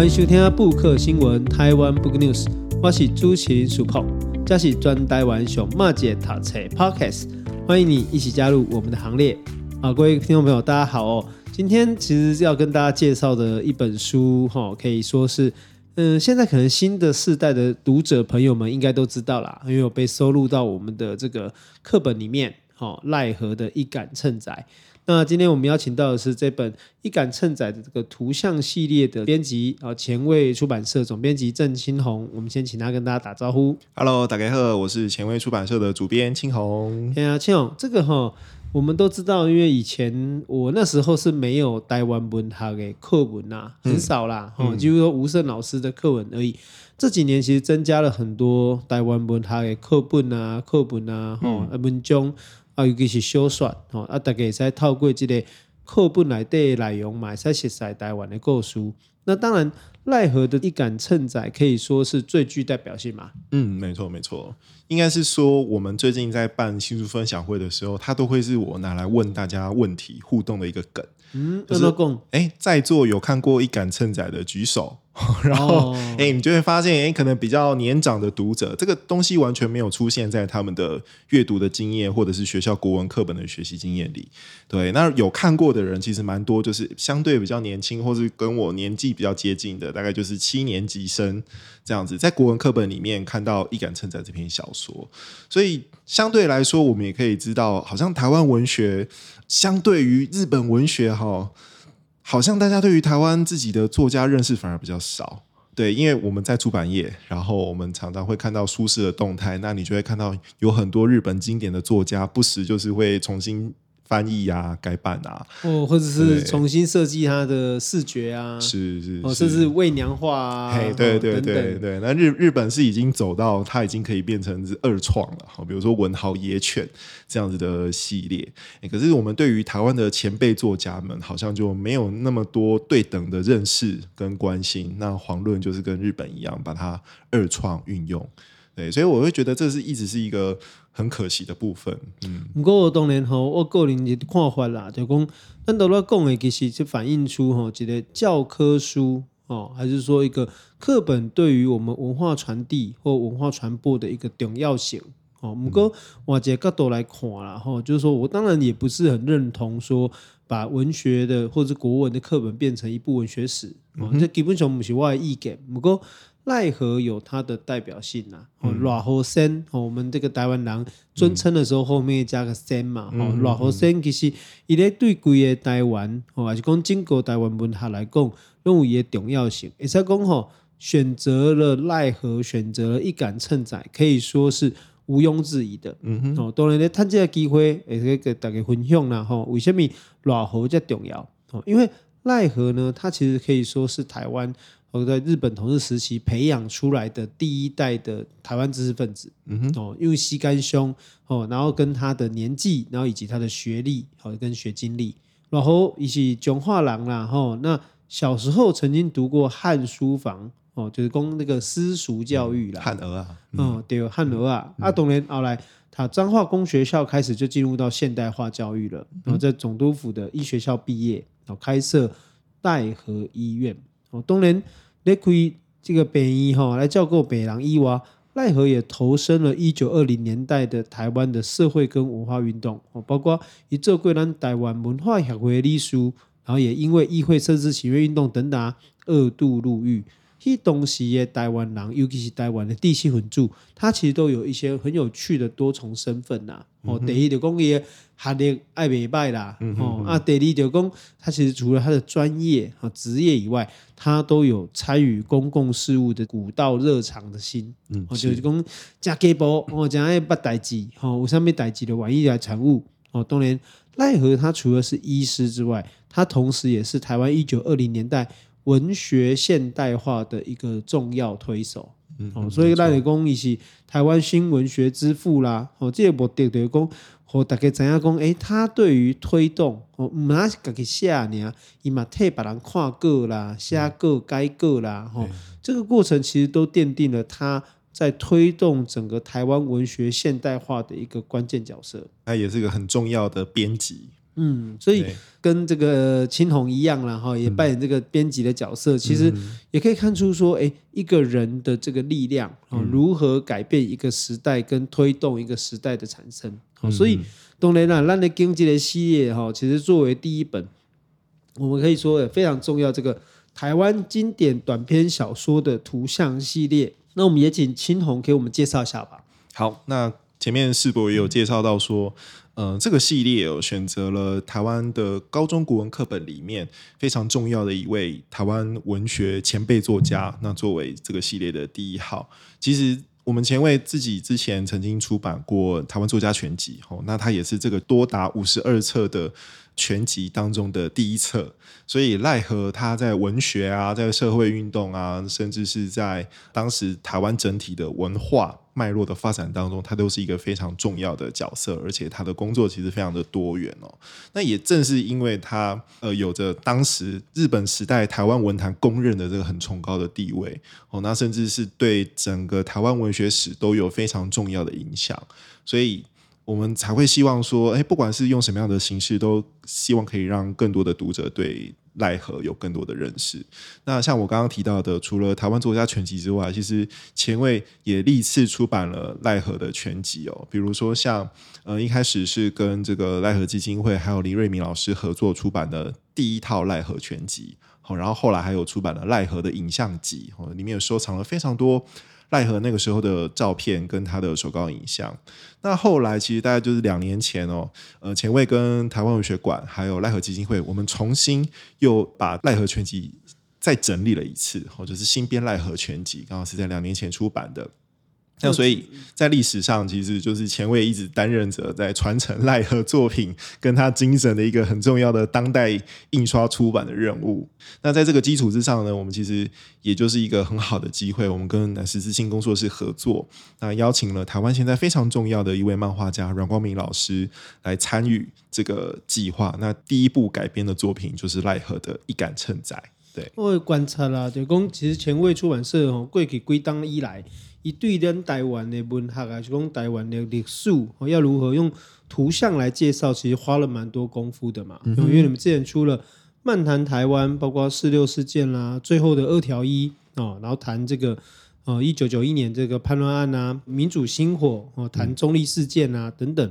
欢迎收听布克新闻台湾 Book News，我是主持人 Super，这是专台湾上马街读册 Podcast，欢迎你一起加入我们的行列。啊，各位听众朋友，大家好哦！今天其实要跟大家介绍的一本书，哈，可以说是，嗯，现在可能新的世代的读者朋友们应该都知道啦，因为有被收录到我们的这个课本里面，哈，赖和的一杆秤仔。那今天我们邀请到的是这本《一杆秤仔》的这个图像系列的编辑啊，前卫出版社总编辑郑清红。我们先请他跟大家打招呼。Hello，大家好，我是前卫出版社的主编清红。哎呀，清红，这个哈，我们都知道，因为以前我那时候是没有台湾文学的课文呐、啊，很少啦，哈、嗯，就是说吴胜老师的课文而已。这几年其实增加了很多台湾文学的课本啊、课本啊、哈、嗯、文章。啊，尤其是小说吼，啊，大家会使透过这个课本内底的内容嘛，会使熟悉台湾的故事。那当然，奈何的一杆秤仔可以说是最具代表性嘛。嗯，没错没错，应该是说我们最近在办新书分享会的时候，它都会是我拿来问大家问题互动的一个梗。嗯，怎么讲？哎，在座有看过一杆秤仔的举手。然后，哎、哦，你就会发现，哎，可能比较年长的读者，这个东西完全没有出现在他们的阅读的经验，或者是学校国文课本的学习经验里。对，那有看过的人其实蛮多，就是相对比较年轻，或是跟我年纪比较接近的，大概就是七年级生这样子，在国文课本里面看到《一杆秤仔》这篇小说。所以相对来说，我们也可以知道，好像台湾文学相对于日本文学，哈。好像大家对于台湾自己的作家认识反而比较少，对，因为我们在出版业，然后我们常常会看到舒适的动态，那你就会看到有很多日本经典的作家，不时就是会重新。翻译啊，改版啊，哦，或者是重新设计它的视觉啊，是是，哦，甚至伪娘化啊，嘿，对对对对对。那日日本是已经走到它已经可以变成是二创了，好，比如说文豪野犬这样子的系列。可是我们对于台湾的前辈作家们，好像就没有那么多对等的认识跟关心。那黄论就是跟日本一样，把它二创运用。对，所以我会觉得这是一直是一个很可惜的部分。嗯，不过当然吼，我个人的看法啦，就讲，咱都在讲的，其实就反映出吼，一个教科书哦，还是说一个课本对于我们文化传递或文化传播的一个重要性哦。不过换一个角度来看啦，吼，就是说我当然也不是很认同说把文学的或者国文的课本变成一部文学史哦，这、基本上不是我的意见。不过赖和有它的代表性呐，哦，赖和先，哦，我们这个台湾人尊称的时候后面加个先嘛，哦，赖和先其实伊咧对规个台湾，哦，还是讲整个台湾文学来讲，拢有伊的重要性。会使讲吼，选择了赖何，选择了一杆秤仔，可以说是毋庸置疑的。嗯哼，哦，当然咧，趁这个机会，也可以给大家分享啦，吼，为什么赖和这重要？哦，因为赖何呢，它其实可以说是台湾。我在日本统治时期培养出来的第一代的台湾知识分子，嗯哼，哦，因为西干兄，哦，然后跟他的年纪，然后以及他的学历，哦，跟学经历，然后以及中华人啦，吼，那小时候曾经读过汉书房，哦，就是供那个私塾教育啦，汉儿啊，嗯，对，汉儿啊，啊，当然后来他彰化工学校开始就进入到现代化教育了，然后在总督府的医学校毕业，然后开设戴和医院。哦，当然，你可以这个北医哈来照顾北人以外，奈何也投身了一九二零年代的台湾的社会跟文化运动哦，包括以做过咱台湾文化协会的秘书，然后也因为议会设置请愿运动等等，二度入狱。其实当时的台湾人，尤其是台湾的地气混住，他其实都有一些很有趣的多重身份呐。哦，第一就讲伊学历爱袂歹啦，哦啊，第二就讲他其实除了他的专业和职业以外，他都有参与公共事务的古道热肠的心。嗯，就是讲家家宝，哦，讲爱不代志，哦，有啥物代志的玩意来产物。哦，当然奈何他除了是医师之外，他同时也是台湾一九二零年代。文学现代化的一个重要推手，嗯，哦，所以赖雷公伊是台湾新文学之父啦，哦，这个目的就是讲，和大家知影讲，诶，他对于推动，哦，唔那是自己写呢，伊嘛替别人看过啦，写过改过啦，吼，这个过程其实都奠定了他在推动整个台湾文学现代化的一个关键角色。他也是一个很重要的编辑。嗯，所以跟这个青红一样了哈，也扮演这个编辑的角色。嗯、其实也可以看出说，哎，一个人的这个力量啊，如何改变一个时代，跟推动一个时代的产生。嗯、所以，当然啦，咱的经济的系列哈，其实作为第一本，我们可以说也非常重要。这个台湾经典短篇小说的图像系列，那我们也请青红给我们介绍一下吧。好，那前面世博也有介绍到说。嗯、呃，这个系列有选择了台湾的高中国文课本里面非常重要的一位台湾文学前辈作家，那作为这个系列的第一号。其实我们前卫自己之前曾经出版过《台湾作家全集》，哦，那他也是这个多达五十二册的全集当中的第一册。所以赖和他在文学啊，在社会运动啊，甚至是在当时台湾整体的文化。脉络的发展当中，他都是一个非常重要的角色，而且他的工作其实非常的多元哦。那也正是因为他呃有着当时日本时代台湾文坛公认的这个很崇高的地位哦，那甚至是对整个台湾文学史都有非常重要的影响，所以我们才会希望说，哎，不管是用什么样的形式，都希望可以让更多的读者对。赖和有更多的认识。那像我刚刚提到的，除了台湾作家全集之外，其实前卫也历次出版了赖和的全集哦。比如说像呃一开始是跟这个赖和基金会还有林瑞明老师合作出版的第一套赖和全集，好，然后后来还有出版了赖和的影像集，哦，里面有收藏了非常多。赖和那个时候的照片跟他的手稿影像，那后来其实大概就是两年前哦，呃，前卫跟台湾文学馆还有赖和基金会，我们重新又把赖和全集再整理了一次，或者是新编赖和全集，刚好是在两年前出版的。那所以，在历史上，其实就是前卫一直担任着在传承赖和作品跟他精神的一个很重要的当代印刷出版的任务。那在这个基础之上呢，我们其实也就是一个很好的机会，我们跟南十字星工作室合作，那邀请了台湾现在非常重要的一位漫画家阮光明老师来参与这个计划。那第一部改编的作品就是赖和的《一杆秤仔》。对，我观察啦，就讲其实前卫出版社哦过去归档以来。一对咱台湾的文学啊是讲台湾的历史，要如何用图像来介绍，其实花了蛮多功夫的嘛。嗯、因为你们之前出了《漫谈台湾》，包括四六事件啦，最后的二条一哦，然后谈这个呃一九九一年这个叛乱案啊，民主星火哦，谈中立事件啊等等，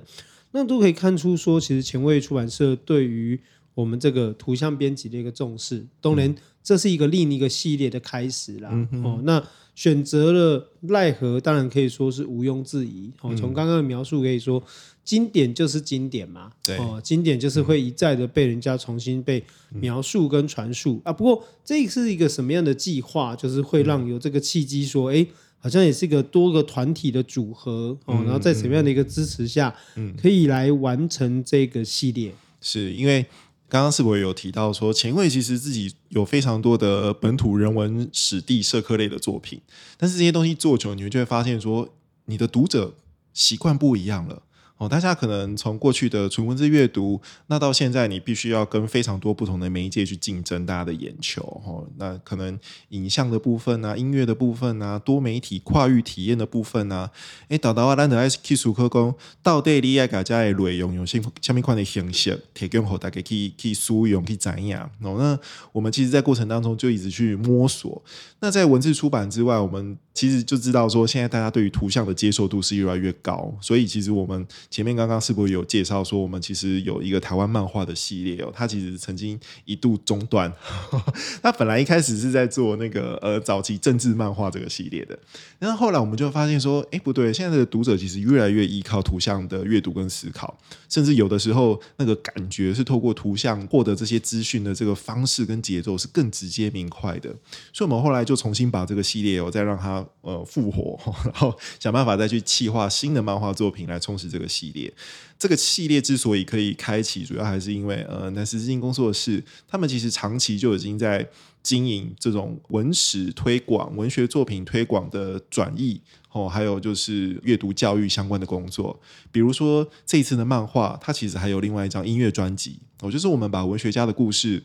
那都可以看出说，其实前卫出版社对于我们这个图像编辑的一个重视。当然，这是一个另一个系列的开始啦。嗯、哦，那。选择了奈何，当然可以说是毋庸置疑。哦，从刚刚的描述可以说，经典就是经典嘛。对，哦，经典就是会一再的被人家重新被描述跟传述啊。不过这是一个什么样的计划？就是会让有这个契机说，哎，好像也是一个多个团体的组合哦。然后在什么样的一个支持下，可以来完成这个系列？是因为。刚刚是不是有提到说，前卫其实自己有非常多的本土人文史地社科类的作品，但是这些东西做久，你们就会发现说，你的读者习惯不一样了。哦，大家可能从过去的纯文字阅读，那到现在你必须要跟非常多不同的媒介去竞争大家的眼球。哦，那可能影像的部分啊，音乐的部分啊，多媒体跨域体验的部分啊，哎，导导啊，咱的爱去思考讲，到底你爱家家的内容用什什么款的形式提供给大家可以去去使用去怎样？哦，那我们其实，在过程当中就一直去摸索。那在文字出版之外，我们其实就知道说，现在大家对于图像的接受度是越来越高，所以其实我们。前面刚刚是不是有介绍说，我们其实有一个台湾漫画的系列哦，它其实曾经一度中断。它本来一开始是在做那个呃早期政治漫画这个系列的，然后后来我们就发现说，哎不对，现在的读者其实越来越依靠图像的阅读跟思考，甚至有的时候那个感觉是透过图像获得这些资讯的这个方式跟节奏是更直接明快的。所以我们后来就重新把这个系列哦再让它呃复活，然后想办法再去企划新的漫画作品来充实这个系。系列这个系列之所以可以开启，主要还是因为呃，南十字星工作室他们其实长期就已经在经营这种文史推广、文学作品推广的转译哦，还有就是阅读教育相关的工作。比如说这一次的漫画，它其实还有另外一张音乐专辑哦，就是我们把文学家的故事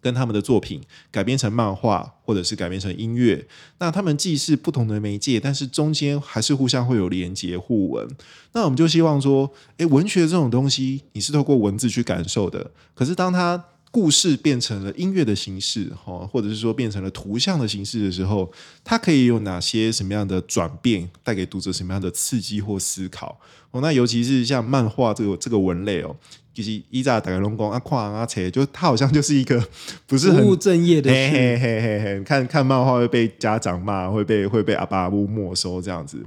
跟他们的作品改编成漫画，或者是改编成音乐。那他们既是不同的媒介，但是中间还是互相会有连接互文。那我们就希望说，诶，文学这种东西，你是透过文字去感受的。可是当它故事变成了音乐的形式，哈，或者是说变成了图像的形式的时候，它可以有哪些什么样的转变，带给读者什么样的刺激或思考？哦，那尤其是像漫画这个这个文类哦。其实伊扎打开龙宫啊，跨啊扯，就他好像就是一个 不是很不务正业的嘿嘿嘿嘿嘿，看看漫画会被家长骂，会被会被阿爸阿母没收这样子。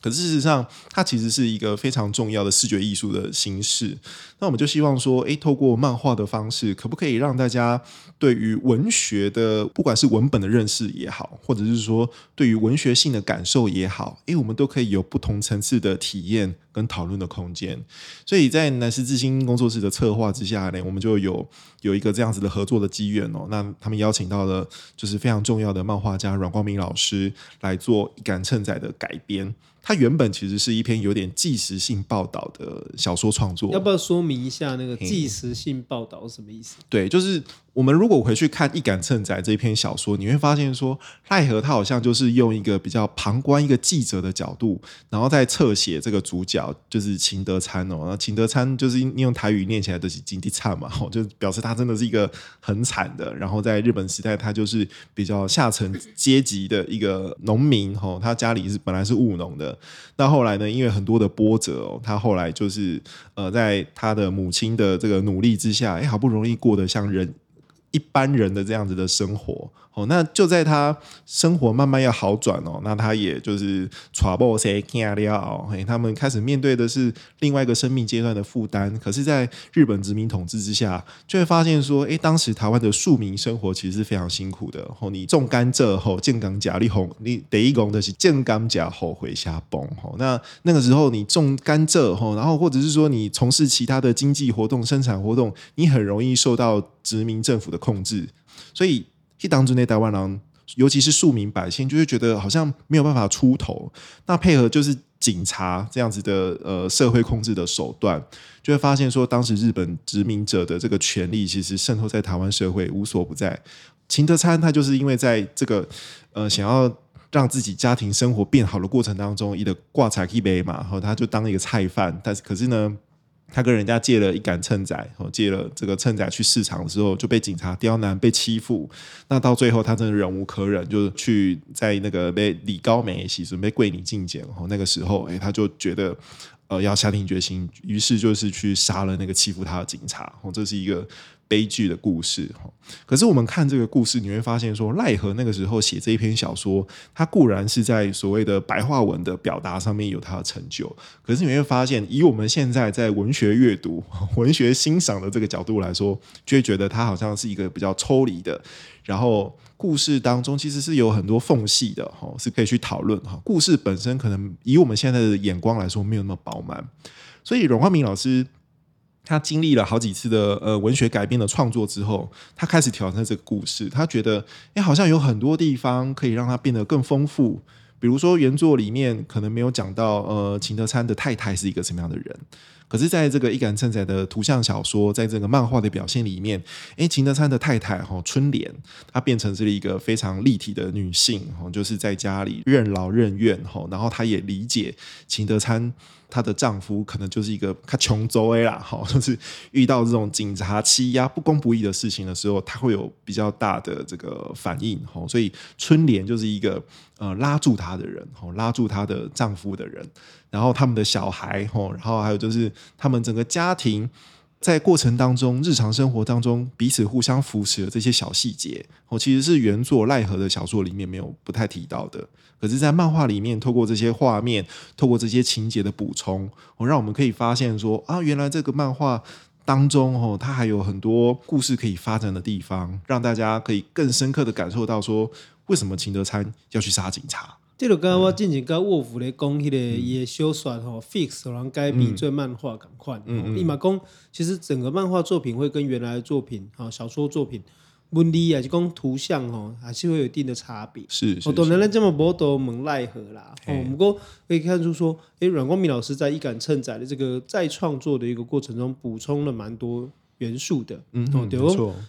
可是事实上，它其实是一个非常重要的视觉艺术的形式。那我们就希望说，诶，透过漫画的方式，可不可以让大家对于文学的，不管是文本的认识也好，或者是说对于文学性的感受也好，诶，我们都可以有不同层次的体验跟讨论的空间。所以在南师之星工作室的策划之下呢，我们就有有一个这样子的合作的机缘哦。那他们邀请到了就是非常重要的漫画家阮光明老师来做《一杆秤仔》的改编。它原本其实是一篇有点纪实性报道的小说创作，要不要说明一下那个纪实性报道是什么意思？对，就是。我们如果回去看《一杆秤仔》这篇小说，你会发现说，赖和他好像就是用一个比较旁观一个记者的角度，然后再侧写这个主角就是秦德参哦。那秦德参就是用台语念起来都是金地灿嘛，就表示他真的是一个很惨的。然后在日本时代，他就是比较下层阶级的一个农民哦，他家里是本来是务农的，那后来呢，因为很多的波折哦，他后来就是呃，在他的母亲的这个努力之下，哎，好不容易过得像人。一般人的这样子的生活。哦，那就在他生活慢慢要好转哦，那他也就是传播些惊了，嘿，他们开始面对的是另外一个生命阶段的负担。可是，在日本殖民统治之下，就会发现说，哎，当时台湾的庶民生活其实是非常辛苦的。哦，你种甘蔗后，建岗甲你红，你第一工的是建岗甲后回下崩。哦，那那个时候你种甘蔗后，然后或者是说你从事其他的经济活动、生产活动，你很容易受到殖民政府的控制，所以。去当中那台湾人，尤其是庶民百姓，就会觉得好像没有办法出头。那配合就是警察这样子的呃社会控制的手段，就会发现说，当时日本殖民者的这个权力其实渗透在台湾社会无所不在。秦德参他就是因为在这个呃想要让自己家庭生活变好的过程当中，一个挂彩一杯嘛，然后他就当一个菜贩，但是可是呢。他跟人家借了一杆秤仔，哦，借了这个秤仔去市场的时候，就被警察刁难，被欺负。那到最后，他真的忍无可忍，就去在那个被李高梅洗准备跪你进检。哦，那个时候，哎，他就觉得呃要下定决心，于是就是去杀了那个欺负他的警察。哦，这是一个。悲剧的故事，可是我们看这个故事，你会发现说，赖和那个时候写这一篇小说，他固然是在所谓的白话文的表达上面有他的成就，可是你会发现，以我们现在在文学阅读、文学欣赏的这个角度来说，就会觉得他好像是一个比较抽离的，然后故事当中其实是有很多缝隙的，哈，是可以去讨论哈。故事本身可能以我们现在的眼光来说，没有那么饱满，所以阮光明老师。他经历了好几次的呃文学改编的创作之后，他开始挑战这个故事。他觉得，哎，好像有很多地方可以让它变得更丰富。比如说原作里面可能没有讲到，呃，秦德参的太太是一个什么样的人。可是，在这个一杆秤仔的图像小说，在这个漫画的表现里面，哎，秦德参的太太哈春莲，她变成是一个非常立体的女性，哈，就是在家里任劳任怨，哈，然后她也理解秦德参。她的丈夫可能就是一个她穷周 A 啦，好，就是遇到这种警察欺压、不公不义的事情的时候，她会有比较大的这个反应，吼，所以春莲就是一个呃拉住她的人，吼，拉住她的丈夫的人，然后他们的小孩，吼，然后还有就是他们整个家庭。在过程当中，日常生活当中彼此互相扶持的这些小细节，哦，其实是原作奈何的小说里面没有不太提到的。可是，在漫画里面，透过这些画面，透过这些情节的补充，哦，让我们可以发现说啊，原来这个漫画当中，哦，它还有很多故事可以发展的地方，让大家可以更深刻的感受到说，为什么秦德参要去杀警察。这个刚刚我进前跟沃夫来讲，迄个伊的小说吼，fix 然后改编做漫画赶快。伊嘛讲，其实整个漫画作品会跟原来的作品，哈，小说作品，文理啊，就讲图像吼，还是会有一定的差别。是，是，我当然咱这么无多门奈何啦。哦，不过可以看出说，诶，阮光明老师在一杆秤仔的这个再创作的一个过程中，补充了蛮多元素的。嗯，哦，对，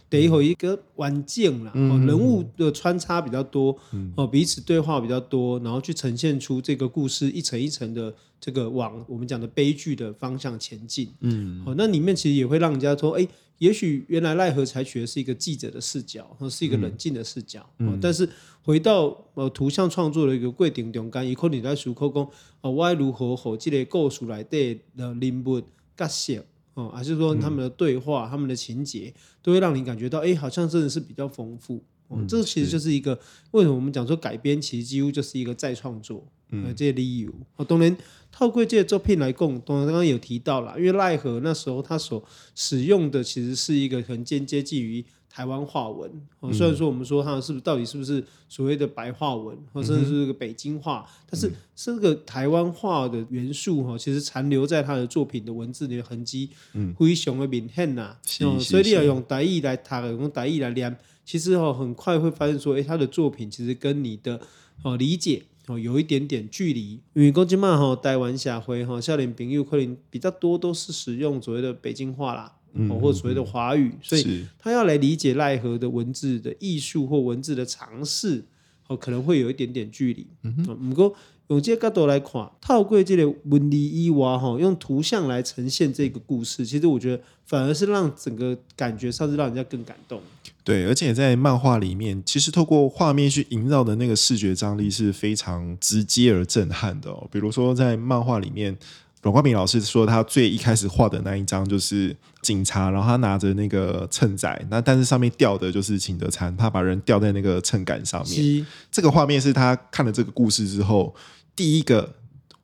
等于一个完整啦，哦，人物的穿插比较多，哦，彼此对话比较多，然后去呈现出这个故事一层一层的这个往我们讲的悲剧的方向前进。嗯，哦，那里面其实也会让人家说，哎。也许原来赖何采取的是一个记者的视角，或是一个冷静的视角。嗯嗯、但是回到呃图像创作的一个过程中间，伊可能在思考讲，哦，我如何和这个故事来的人物角色，哦，还是说他们的对话、嗯、他们的情节，都会让你感觉到，哎，好像真的是比较丰富。哦，嗯、这其实就是一个是为什么我们讲说改编，其实几乎就是一个再创作。嗯，这些理由。哦，当然。透过这些作品来讲，刚刚有提到了，因为奈何那时候他所使用的其实是一个很间接近于台湾话文。哦，虽然说我们说他是不是到底是不是所谓的白话文，或甚至是个北京话，但是这个台湾话的元素哈，其实残留在他的作品的文字里的痕迹，非常的明显呐。哦，所以你要用台语来读，用台语来念，其实哦，很快会发现说，哎，他的作品其实跟你的哦理解。哦，有一点点距离，因为讲即嘛吼，台湾社会吼，少年朋友可能比较多都是使用所谓的北京话啦，嗯、或所谓的华语，所以他要来理解奈何的文字的艺术或文字的尝试，哦，可能会有一点点距离。嗯哼，不过用这个角度来看，套柜这个文理以外吼，用图像来呈现这个故事，其实我觉得反而是让整个感觉上是让人家更感动。对，而且在漫画里面，其实透过画面去营造的那个视觉张力是非常直接而震撼的哦。比如说，在漫画里面，阮光明老师说他最一开始画的那一张就是警察，然后他拿着那个秤仔，那但是上面吊的就是秦德参，他把人吊在那个秤杆上面。这个画面是他看了这个故事之后第一个。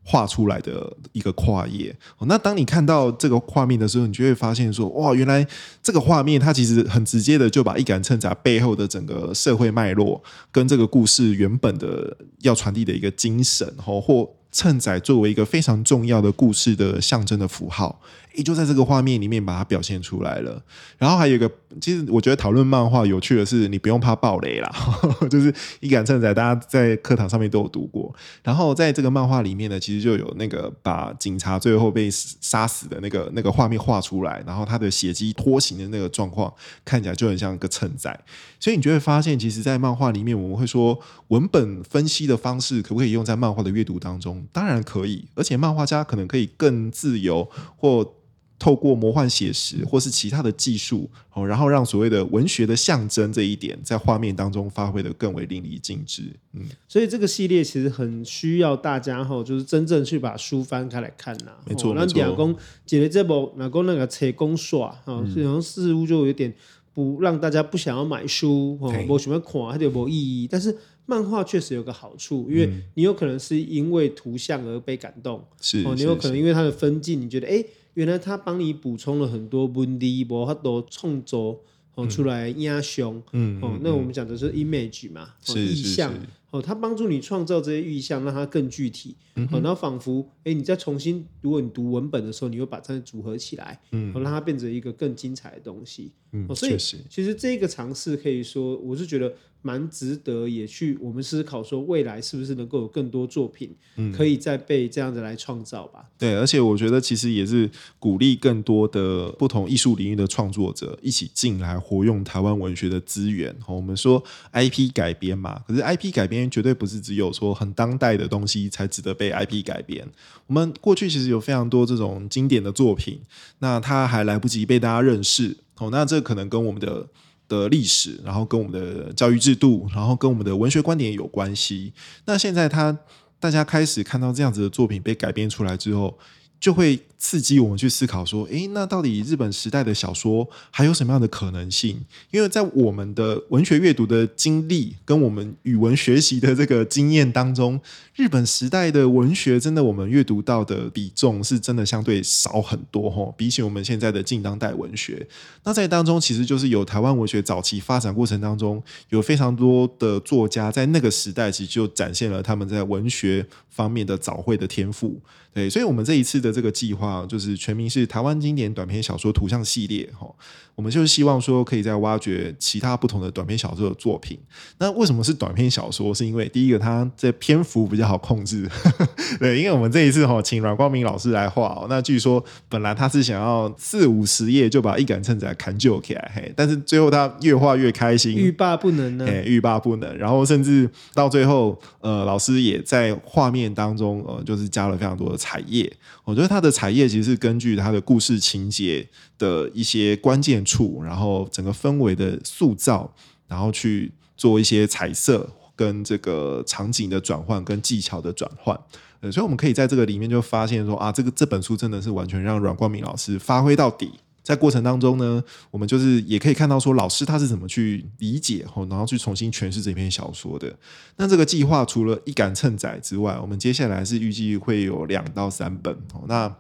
画出来的一个跨页，那当你看到这个画面的时候，你就会发现说，哇，原来这个画面它其实很直接的就把一杆秤仔背后的整个社会脉络跟这个故事原本的要传递的一个精神，或秤仔作为一个非常重要的故事的象征的符号。也就在这个画面里面把它表现出来了。然后还有一个，其实我觉得讨论漫画有趣的是，你不用怕爆雷啦，就是一杆秤仔，大家在课堂上面都有读过。然后在这个漫画里面呢，其实就有那个把警察最后被杀死的那个那个画面画出来，然后他的血迹拖行的那个状况，看起来就很像一个秤仔。所以你就会发现，其实，在漫画里面，我们会说文本分析的方式可不可以用在漫画的阅读当中？当然可以，而且漫画家可能可以更自由或。透过魔幻写实或是其他的技术，哦，然后让所谓的文学的象征这一点在画面当中发挥得更为淋漓尽致。嗯，所以这个系列其实很需要大家哈，就是真正去把书翻开来看呐。没错，那两公解了这部，那公那个扯公耍啊，好像似乎就有点不让大家不想要买书哦，没什么看，它就没意义。但是漫画确实有个好处，因为你有可能是因为图像而被感动，是哦，你有可能因为它的分镜，你觉得哎。原来他帮你补充了很多文字，无法度创作哦出来压胸，嗯，哦，那我们讲的是 image 嘛，是意象。哦，它帮助你创造这些意象，让它更具体。嗯、哦，然后仿佛，哎，你再重新，如果你读文本的时候，你会把它组合起来，嗯，哦，让它变成一个更精彩的东西。嗯，哦，所以其实这个尝试可以说，我是觉得蛮值得，也去我们思考说，未来是不是能够有更多作品，可以再被这样子来创造吧。嗯。对，而且我觉得其实也是鼓励更多的不同艺术领域的创作者一起进来活用台湾文学的资源。哦，我们说 IP 改编嘛，可是 IP 改编。绝对不是只有说很当代的东西才值得被 IP 改编。我们过去其实有非常多这种经典的作品，那它还来不及被大家认识哦。那这可能跟我们的的历史，然后跟我们的教育制度，然后跟我们的文学观点有关系。那现在他大家开始看到这样子的作品被改编出来之后，就会刺激我们去思考说，诶，那到底日本时代的小说还有什么样的可能性？因为在我们的文学阅读的经历跟我们语文学习的这个经验当中，日本时代的文学真的我们阅读到的比重是真的相对少很多哈，比起我们现在的近当代文学。那在当中其实就是有台湾文学早期发展过程当中，有非常多的作家在那个时代其实就展现了他们在文学方面的早慧的天赋。对，所以我们这一次的这个计划，就是全名是台湾经典短篇小说图像系列哈。我们就是希望说，可以再挖掘其他不同的短篇小说的作品。那为什么是短篇小说？是因为第一个，它这篇幅比较好控制。对，因为我们这一次哈，请阮光明老师来画哦。那据说本来他是想要四五十页就把一杆秤仔砍就起来，嘿，但是最后他越画越开心，欲罢不能呢，欲罢不能。然后甚至到最后，呃，老师也在画面当中，呃，就是加了非常多的彩页。我觉得他的彩页其实是根据他的故事情节的一些关键处，然后整个氛围的塑造，然后去做一些彩色跟这个场景的转换跟技巧的转换，呃，所以我们可以在这个里面就发现说啊，这个这本书真的是完全让阮光明老师发挥到底。在过程当中呢，我们就是也可以看到说老师他是怎么去理解然后去重新诠释这篇小说的。那这个计划除了一杆秤仔之外，我们接下来是预计会有两到三本。那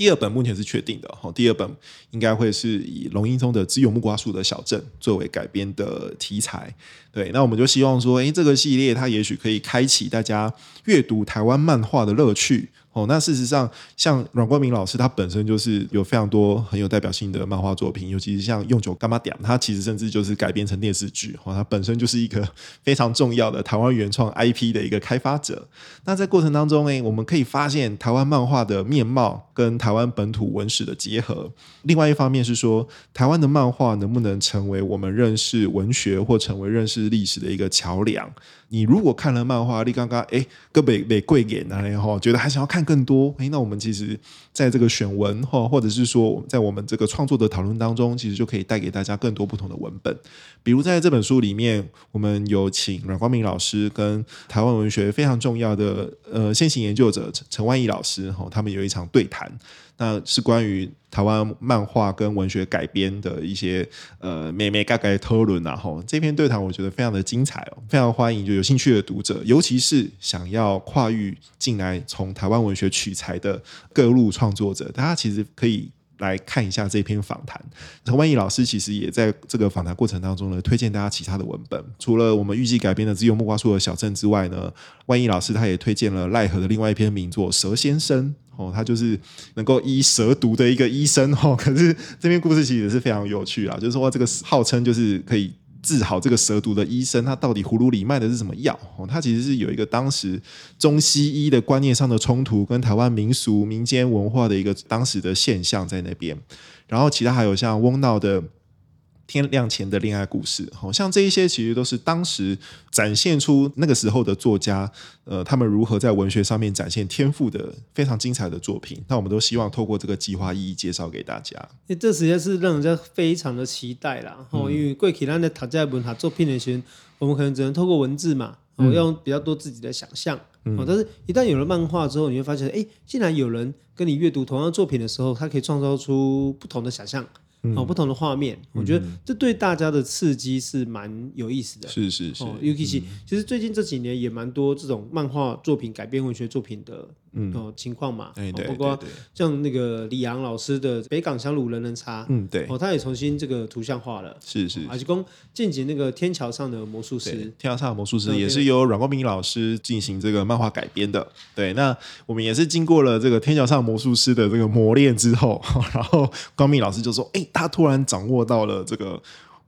第二本目前是确定的哈，第二本应该会是以龙应中的《只有木瓜树的小镇》作为改编的题材。对，那我们就希望说，哎，这个系列它也许可以开启大家阅读台湾漫画的乐趣。哦，那事实上，像阮光明老师，他本身就是有非常多很有代表性的漫画作品，尤其是像《用酒干嘛点》，他其实甚至就是改编成电视剧。哦，他本身就是一个 非常重要的台湾原创 IP 的一个开发者。那在过程当中呢，我们可以发现台湾漫画的面貌跟台湾本土文史的结合。另外一方面是说，台湾的漫画能不能成为我们认识文学或成为认识历史的一个桥梁？你如果看了漫画，你刚刚哎，个北北贵眼然后觉得还想要看更多，诶，那我们其实在这个选文哈，或者是说在我们这个创作的讨论当中，其实就可以带给大家更多不同的文本。比如在这本书里面，我们有请阮光明老师跟台湾文学非常重要的呃先行研究者陈陈万义老师哈，他们有一场对谈。那是关于台湾漫画跟文学改编的一些呃眉眉角角的讨论啊，吼，这篇对谈我觉得非常的精彩哦，非常欢迎就有兴趣的读者，尤其是想要跨域进来从台湾文学取材的各路创作者，大家其实可以来看一下这篇访谈。陈万义老师其实也在这个访谈过程当中呢，推荐大家其他的文本，除了我们预计改编的《只有木瓜树的小镇》之外呢，万义老师他也推荐了奈何的另外一篇名作《蛇先生》。哦，他就是能够医蛇毒的一个医生哦。可是这篇故事其实也是非常有趣啊，就是说这个号称就是可以治好这个蛇毒的医生，他到底葫芦里卖的是什么药？他其实是有一个当时中西医的观念上的冲突，跟台湾民俗民间文化的一个当时的现象在那边。然后其他还有像翁闹的。天亮前的恋爱故事，好像这一些其实都是当时展现出那个时候的作家，呃，他们如何在文学上面展现天赋的非常精彩的作品。那我们都希望透过这个计划一一介绍给大家。欸、这实在是让人家非常的期待啦。哦、嗯，因为过去咱的读这文塔作品的时候，我们可能只能透过文字嘛，我、嗯、用比较多自己的想象。嗯，但是一旦有了漫画之后，你会发现，哎、欸，竟然有人跟你阅读同样作品的时候，他可以创造出不同的想象。哦，不同的画面，嗯，我觉得这对大家的刺激是蛮有意思的。是是是，尤其是其实最近这几年也蛮多这种漫画作品改编文学作品的。嗯。哦，情况嘛，包括像那个李阳老师的《北港香炉人人茶》，嗯对，哦，他也重新这个图像化了，是是，而且讲近景那个天桥上的魔术师，天桥上的魔术师也是由阮光明老师进行这个漫画改编的，对，那我们也是经过了这个天桥上魔术师的这个磨练之后，然后光明老师就说，哎，他突然掌握到了这个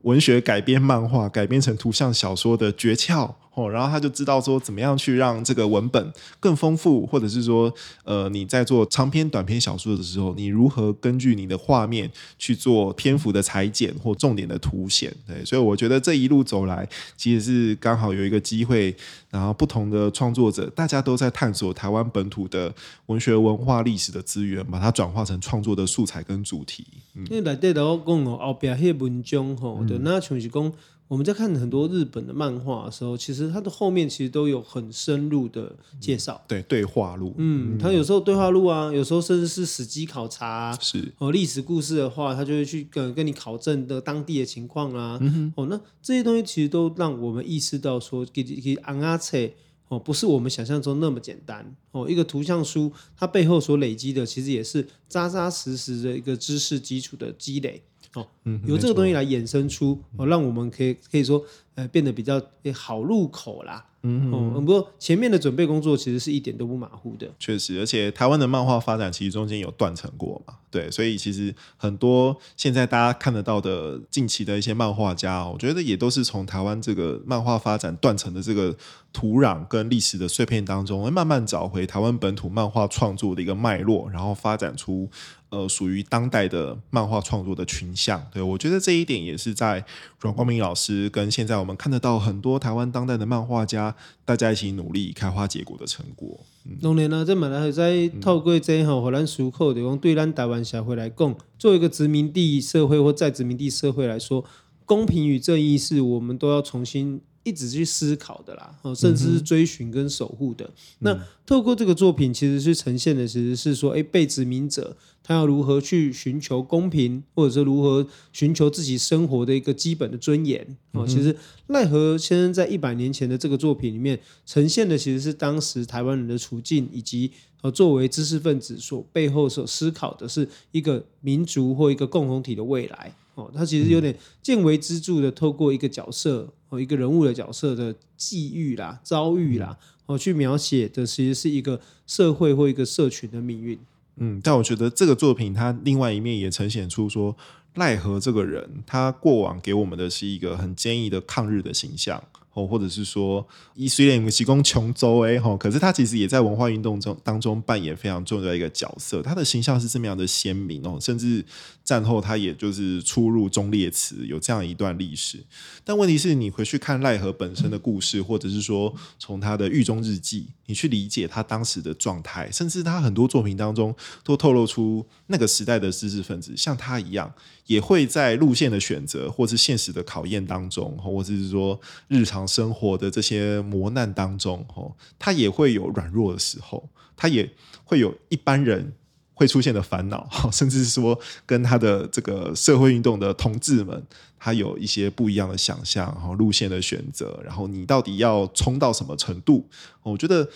文学改编漫画改编成图像小说的诀窍。哦，然后他就知道说怎么样去让这个文本更丰富，或者是说，呃，你在做长篇、短篇小说的时候，你如何根据你的画面去做篇幅的裁剪或重点的凸显？对，所以我觉得这一路走来，其实是刚好有一个机会，然后不同的创作者，大家都在探索台湾本土的文学文化历史的资源，把它转化成创作的素材跟主题。嗯，因为来对的我讲哦，后边那文章吼，就，那像是讲。我们在看很多日本的漫画的时候，其实它的后面其实都有很深入的介绍。对，对话录。嗯，它有时候对话录啊，有时候甚至是史迹考察啊。是。哦，历史故事的话，他就会去跟跟你考证的当地的情况啊。嗯。哦，那这些东西其实都让我们意识到说，给给安阿切哦，不是我们想象中那么简单。哦，一个图像书它背后所累积的，其实也是扎扎实实的一个知识基础的积累。哦，嗯由这个东西来衍生出哦，让我们可以可以说呃变得比较好入口啦。嗯，嗯，不过前面的准备工作其实是一点都不马虎的。确实，而且台湾的漫画发展其实中间有断层过嘛，对，所以其实很多现在大家看得到的近期的一些漫画家，我觉得也都是从台湾这个漫画发展断层的这个土壤跟历史的碎片当中，会慢慢找回台湾本土漫画创作的一个脉络，然后发展出。呃，属于当代的漫画创作的群像，对，我觉得这一点也是在阮光明老师跟现在我们看得到很多台湾当代的漫画家，大家一起努力开花结果的成果。当然啦，这嘛来在透过这吼，荷兰出口的讲，对咱台湾社会来讲，作为一个殖民地社会或在殖民地社会来说，公平与正义是我们都要重新。一直去思考的啦，哦甚至是追寻跟守护的。嗯、那透过这个作品，其实是呈现的，其实是说，哎，被殖民者他要如何去寻求公平，或者是如何寻求自己生活的一个基本的尊严。哦、嗯，其实奈何先生在一百年前的这个作品里面呈现的，其实是当时台湾人的处境，以及呃作为知识分子所背后所思考的是一个民族或一个共同体的未来。哦，他其实有点见微知著的，透过一个角色哦，一个人物的角色的际遇啦、遭遇啦，哦，去描写的其实是一个社会或一个社群的命运。嗯，但我觉得这个作品它另外一面也呈现出说，奈何这个人，他过往给我们的是一个很坚毅的抗日的形象。哦，或者是说，以虽然提供琼州哎吼，可是他其实也在文化运动中当中扮演非常重要的一个角色。他的形象是这么样的鲜明哦，甚至战后他也就是出入忠烈祠，有这样一段历史。但问题是你回去看赖和本身的故事，或者是说从他的狱中日记，你去理解他当时的状态，甚至他很多作品当中都透露出那个时代的知识分子像他一样，也会在路线的选择或是现实的考验当中，或者是说日常。生活的这些磨难当中，哦，他也会有软弱的时候，他也会有一般人会出现的烦恼，甚至是说跟他的这个社会运动的同志们，他有一些不一样的想象，然后路线的选择，然后你到底要冲到什么程度？我觉得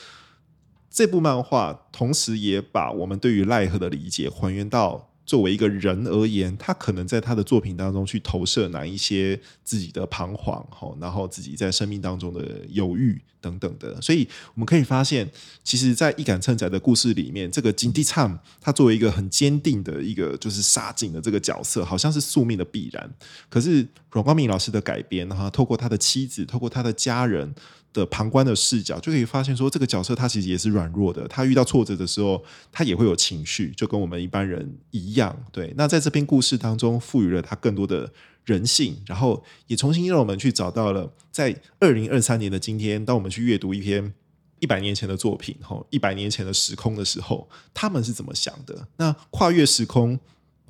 这部漫画同时也把我们对于奈何的理解还原到。作为一个人而言，他可能在他的作品当中去投射哪一些自己的彷徨，然后自己在生命当中的犹豫等等的。所以我们可以发现，其实，在一杆秤仔的故事里面，这个金地灿他作为一个很坚定的一个就是杀警的这个角色，好像是宿命的必然。可是阮光明老师的改编，哈，透过他的妻子，透过他的家人。的旁观的视角，就可以发现说，这个角色他其实也是软弱的。他遇到挫折的时候，他也会有情绪，就跟我们一般人一样。对，那在这篇故事当中，赋予了他更多的人性，然后也重新让我们去找到了，在二零二三年的今天，当我们去阅读一篇一百年前的作品，吼，一百年前的时空的时候，他们是怎么想的？那跨越时空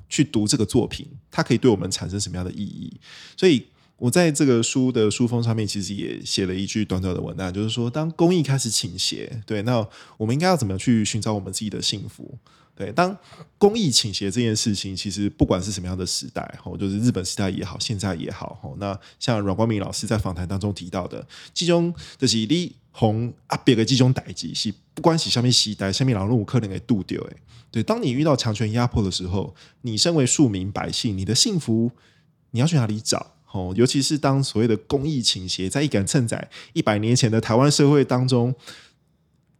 去读这个作品，它可以对我们产生什么样的意义？所以。我在这个书的书封上面，其实也写了一句短短的文案，就是说，当公益开始倾斜，对，那我们应该要怎么去寻找我们自己的幸福？对，当公益倾斜这件事情，其实不管是什么样的时代，吼，就是日本时代也好，现在也好，吼，那像阮光明老师在访谈当中提到的，这种就是你红啊别个集中代志是不管是下面时代，下面老路可能给渡掉，诶，对，当你遇到强权压迫的时候，你身为庶民百姓，你的幸福你要去哪里找？哦，尤其是当所谓的公益倾斜，在一杆秤仔一百年前的台湾社会当中，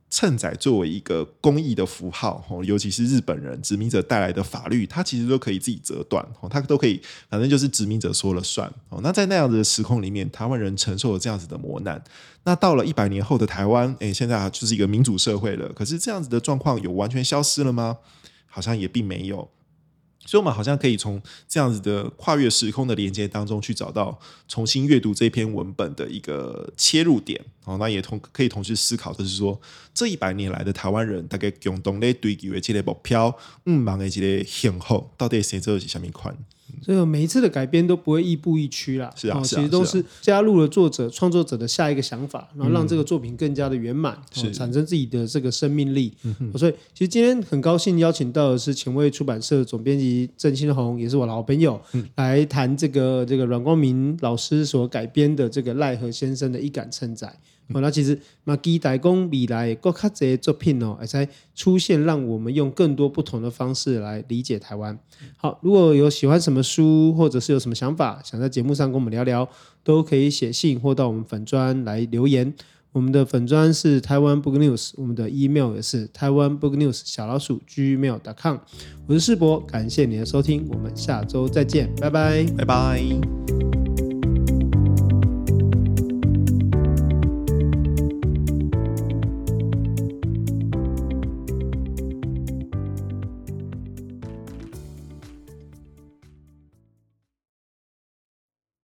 秤仔作为一个公益的符号，哦，尤其是日本人殖民者带来的法律，它其实都可以自己折断，哦，它都可以，反正就是殖民者说了算。哦，那在那样子的时空里面，台湾人承受了这样子的磨难，那到了一百年后的台湾，诶，现在啊就是一个民主社会了。可是这样子的状况有完全消失了吗？好像也并没有。所以，我们好像可以从这样子的跨越时空的连接当中，去找到重新阅读这篇文本的一个切入点。哦，那也同可以同时思考，就是说，这一百年来的台湾人大概共同在追求的这类目标，嗯，忙的这类幸福，到底谁做的是什么款？所以每一次的改编都不会亦步亦趋啦，是啊，其实都是加入了作者创作者的下一个想法，然后让这个作品更加的圆满，产生自己的这个生命力。所以其实今天很高兴邀请到的是前卫出版社总编辑郑新红，也是我的好朋友，来谈这个这个阮光明老师所改编的这个赖和先生的一杆秤仔。好，那其实嘛，期待讲未来更较侪作品哦，会使出现，让我们用更多不同的方式来理解台湾。好，如果有喜欢什么书，或者是有什么想法，想在节目上跟我们聊聊，都可以写信或到我们粉砖来留言。我们的粉砖是台湾 Book News，我们的 email 也是台湾 Book News 小老鼠 gmail.com。我是世博，感谢你的收听，我们下周再见，拜拜，拜拜。